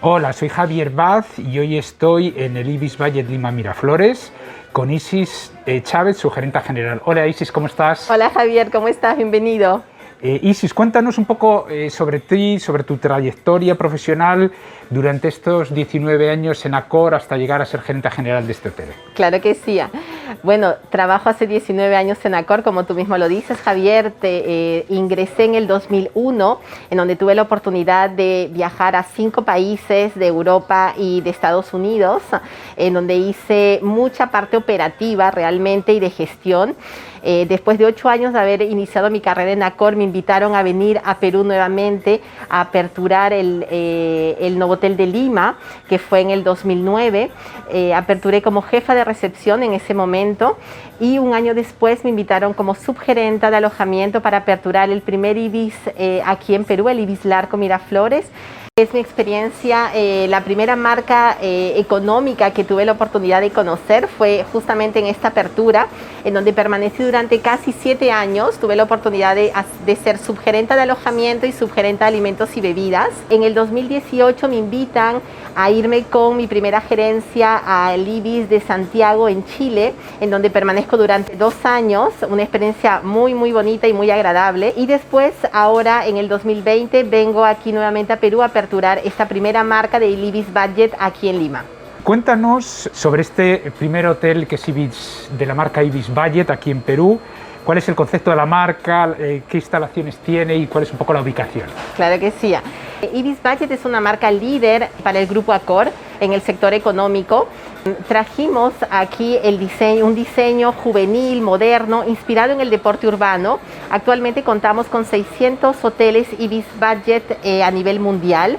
Hola, soy Javier Baz y hoy estoy en el Ibis Valle Lima Miraflores con Isis eh, Chávez, su gerente general. Hola Isis, ¿cómo estás? Hola Javier, ¿cómo estás? Bienvenido. Eh, Isis, cuéntanos un poco eh, sobre ti, sobre tu trayectoria profesional durante estos 19 años en Accor hasta llegar a ser gerente general de este hotel. Claro que sí. Bueno, trabajo hace 19 años en Accor, como tú mismo lo dices, Javier. Te, eh, ingresé en el 2001, en donde tuve la oportunidad de viajar a cinco países de Europa y de Estados Unidos, en donde hice mucha parte operativa realmente y de gestión. Eh, después de ocho años de haber iniciado mi carrera en Accor, me invitaron a venir a Perú nuevamente a aperturar el, eh, el Novotel de Lima, que fue en el 2009. Eh, aperturé como jefa de recepción en ese momento y un año después me invitaron como subgerenta de alojamiento para aperturar el primer Ibis eh, aquí en Perú, el Ibis Larco Miraflores. Es mi experiencia, eh, la primera marca eh, económica que tuve la oportunidad de conocer fue justamente en esta apertura, en donde permanecí durante casi siete años. Tuve la oportunidad de, de ser subgerenta de alojamiento y subgerenta de alimentos y bebidas. En el 2018 me invitan a irme con mi primera gerencia al IBIS de Santiago en Chile, en donde permanezco durante dos años, una experiencia muy muy bonita y muy agradable. Y después, ahora en el 2020, vengo aquí nuevamente a Perú a aperturar esta primera marca de IBIS Budget aquí en Lima. Cuéntanos sobre este primer hotel que es Ibis, de la marca Ibis Budget aquí en Perú. ¿Cuál es el concepto de la marca? Eh, ¿Qué instalaciones tiene y cuál es un poco la ubicación? Claro que sí. Ibis Budget es una marca líder para el grupo Accor en el sector económico. Trajimos aquí el diseño, un diseño juvenil, moderno, inspirado en el deporte urbano. Actualmente contamos con 600 hoteles Ibis Budget eh, a nivel mundial.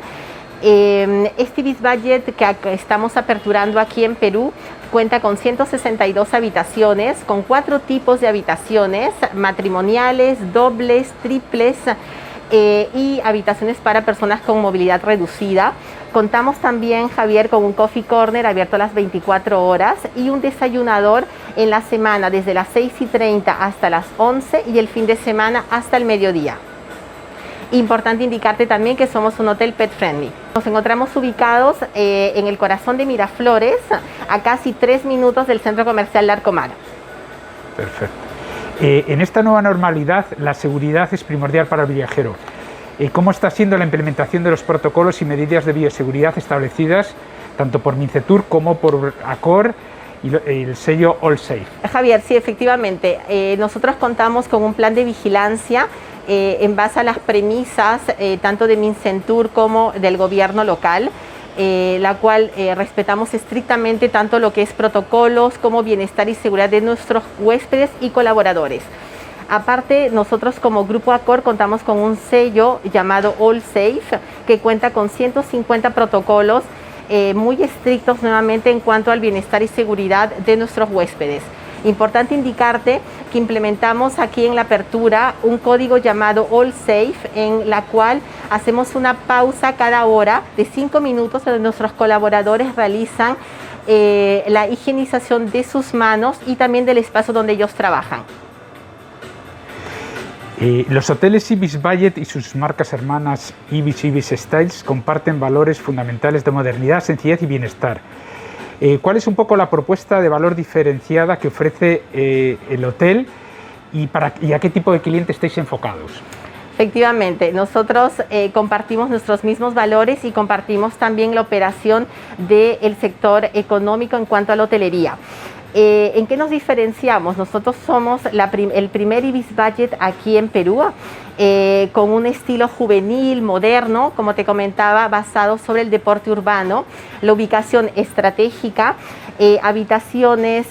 Eh, este Ibis Budget que estamos aperturando aquí en Perú cuenta con 162 habitaciones, con cuatro tipos de habitaciones, matrimoniales, dobles, triples, eh, y habitaciones para personas con movilidad reducida. Contamos también, Javier, con un coffee corner abierto a las 24 horas y un desayunador en la semana desde las 6 y 30 hasta las 11 y el fin de semana hasta el mediodía. Importante indicarte también que somos un hotel pet friendly. Nos encontramos ubicados eh, en el corazón de Miraflores, a casi tres minutos del centro comercial Larcomar. Perfecto. Eh, en esta nueva normalidad, la seguridad es primordial para el viajero. Eh, ¿Cómo está siendo la implementación de los protocolos y medidas de bioseguridad establecidas tanto por Mincetur como por Accor y el sello All Safe? Javier, sí, efectivamente. Eh, nosotros contamos con un plan de vigilancia eh, en base a las premisas eh, tanto de Mincentur como del gobierno local. Eh, la cual eh, respetamos estrictamente tanto lo que es protocolos como bienestar y seguridad de nuestros huéspedes y colaboradores. Aparte, nosotros como Grupo Accor contamos con un sello llamado All Safe que cuenta con 150 protocolos eh, muy estrictos nuevamente en cuanto al bienestar y seguridad de nuestros huéspedes. Importante indicarte que implementamos aquí en la apertura un código llamado All Safe, en la cual hacemos una pausa cada hora de cinco minutos donde nuestros colaboradores realizan eh, la higienización de sus manos y también del espacio donde ellos trabajan. Eh, los hoteles Ibis Budget y sus marcas hermanas Ibis Ibis Styles comparten valores fundamentales de modernidad, sencillez y bienestar. Eh, ¿Cuál es un poco la propuesta de valor diferenciada que ofrece el hotel y a qué tipo de cliente estáis enfocados? Efectivamente, nosotros eh, compartimos nuestros mismos valores y compartimos también la operación del sector económico en cuanto a la hotelería. Eh, ¿En qué nos diferenciamos? Nosotros somos el primer Ibis Budget aquí en Perú, eh, con un estilo juvenil, moderno, como te comentaba, basado sobre el deporte urbano, la ubicación estratégica, eh, habitaciones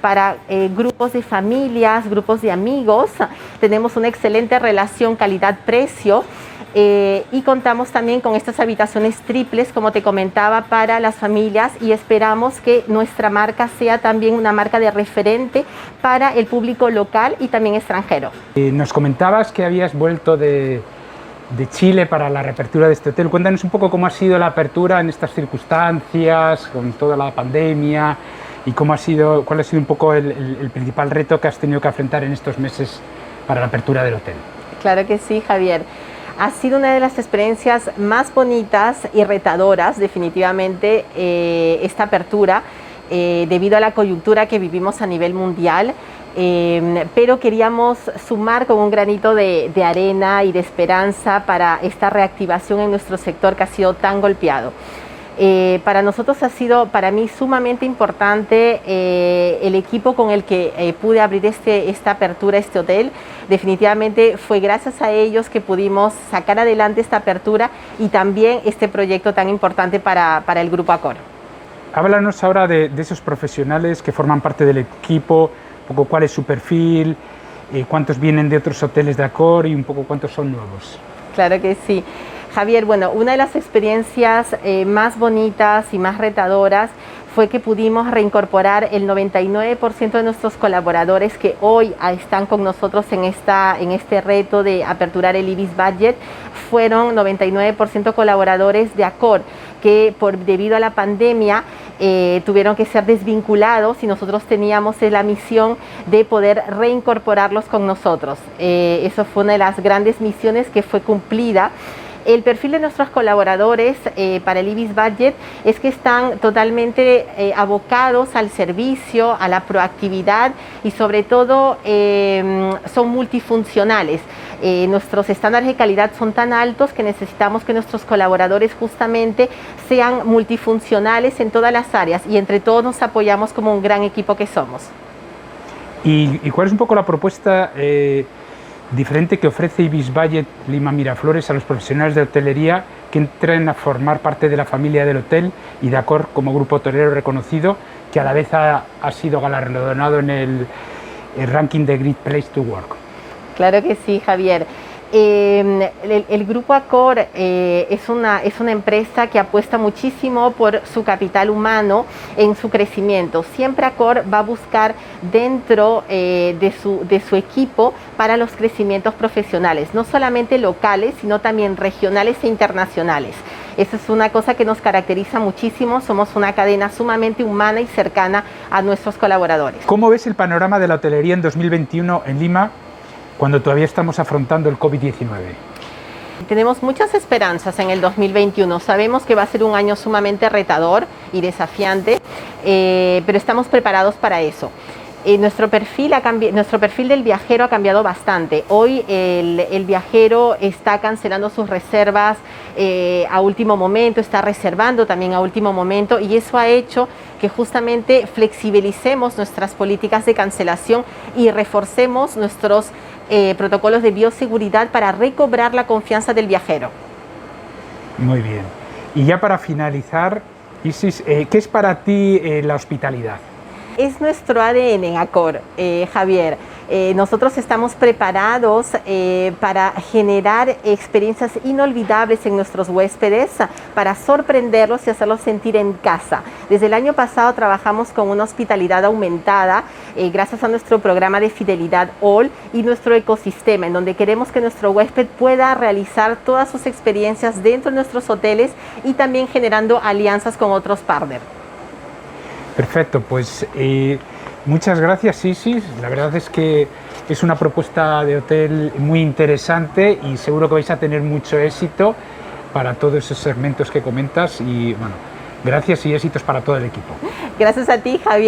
para grupos de familias, grupos de amigos. Tenemos una excelente relación calidad-precio. Eh, y contamos también con estas habitaciones triples, como te comentaba, para las familias y esperamos que nuestra marca sea también una marca de referente para el público local y también extranjero. Eh, nos comentabas que habías vuelto de, de, Chile para la reapertura de este hotel. Cuéntanos un poco cómo ha sido la apertura en estas circunstancias, con toda la pandemia y cómo ha sido, cuál ha sido un poco el, el, el principal reto que has tenido que afrontar en estos meses para la apertura del hotel. Claro que sí, Javier. Ha sido una de las experiencias más bonitas y retadoras, definitivamente, eh, esta apertura, eh, debido a la coyuntura que vivimos a nivel mundial. Eh, pero queríamos sumar con un granito de arena y de esperanza para esta reactivación en nuestro sector que ha sido tan golpeado. Eh, para nosotros ha sido, para mí, sumamente importante eh, el equipo con el que eh, pude abrir este, esta apertura, este hotel. Definitivamente fue gracias a ellos que pudimos sacar adelante esta apertura y también este proyecto tan importante para, para el Grupo Acor. Háblanos ahora de, de, esos profesionales que forman parte del equipo, un poco cuál es su perfil, cuántos vienen de otros hoteles de Acor y un poco cuántos son nuevos. Claro que sí. Javier, bueno, una de las experiencias eh, más bonitas y más retadoras fue que pudimos reincorporar el 99% de nuestros colaboradores que hoy están con nosotros en, esta, en este reto de aperturar el IBIS Budget. Fueron 99% colaboradores de ACOR que por, debido a la pandemia eh, tuvieron que ser desvinculados y nosotros teníamos la misión de poder reincorporarlos con nosotros. Eh, eso fue una de las grandes misiones que fue cumplida. El perfil de nuestros colaboradores eh, para el IBIS Budget es que están totalmente eh, abocados al servicio, a la proactividad y sobre todo eh, son multifuncionales. Eh, nuestros estándares de calidad son tan altos que necesitamos que nuestros colaboradores justamente sean multifuncionales en todas las áreas y entre todos nos apoyamos como un gran equipo que somos. ¿Y, cuál es un poco la propuesta? Diferente que ofrece Ibis Budget Lima Miraflores a los profesionales de hotelería que entren a formar parte de la familia del hotel y de Accor como grupo hotelero reconocido que a la vez ha, ha sido galardonado en el, el, ranking de Great Place to Work. Claro que sí, Javier. El, el, Grupo Accor eh, es, una, es una empresa que apuesta muchísimo por su capital humano en su crecimiento. Siempre Accor va a buscar dentro eh, de, su, de su equipo para los crecimientos profesionales, no solamente locales, sino también regionales e internacionales. Esa es una cosa que nos caracteriza muchísimo. Somos una cadena sumamente humana y cercana a nuestros colaboradores. ¿Cómo ves el panorama de la hotelería en 2021 en Lima cuando todavía estamos afrontando el COVID-19? Tenemos muchas esperanzas en el 2021. Sabemos que va a ser un año sumamente retador y desafiante, eh, pero estamos preparados para eso. Eh, nuestro, perfil ha nuestro perfil del viajero ha cambiado bastante. Hoy el, viajero está cancelando sus reservas eh, a último momento, está reservando también a último momento y eso ha hecho que justamente flexibilicemos nuestras políticas de cancelación y reforcemos nuestros eh, protocolos de bioseguridad para recobrar la confianza del viajero. Muy bien. Y ya para finalizar, Isis, eh, ¿qué es para ti eh, la hospitalidad? Es nuestro ADN eh, Javier. Eh, nosotros estamos preparados eh, para generar experiencias inolvidables en nuestros huéspedes, para sorprenderlos y hacerlos sentir en casa. Desde el año pasado trabajamos con una hospitalidad aumentada eh, gracias a nuestro programa de fidelidad All y nuestro ecosistema, en donde queremos que nuestro huésped pueda realizar todas sus experiencias dentro de nuestros hoteles y también generando alianzas con otros partners. Perfecto, pues muchas gracias Isis, la verdad es que es una propuesta de hotel muy interesante y seguro que vais a tener mucho éxito para todos esos segmentos que comentas y bueno, gracias y éxitos para todo el equipo. Gracias a ti Javier.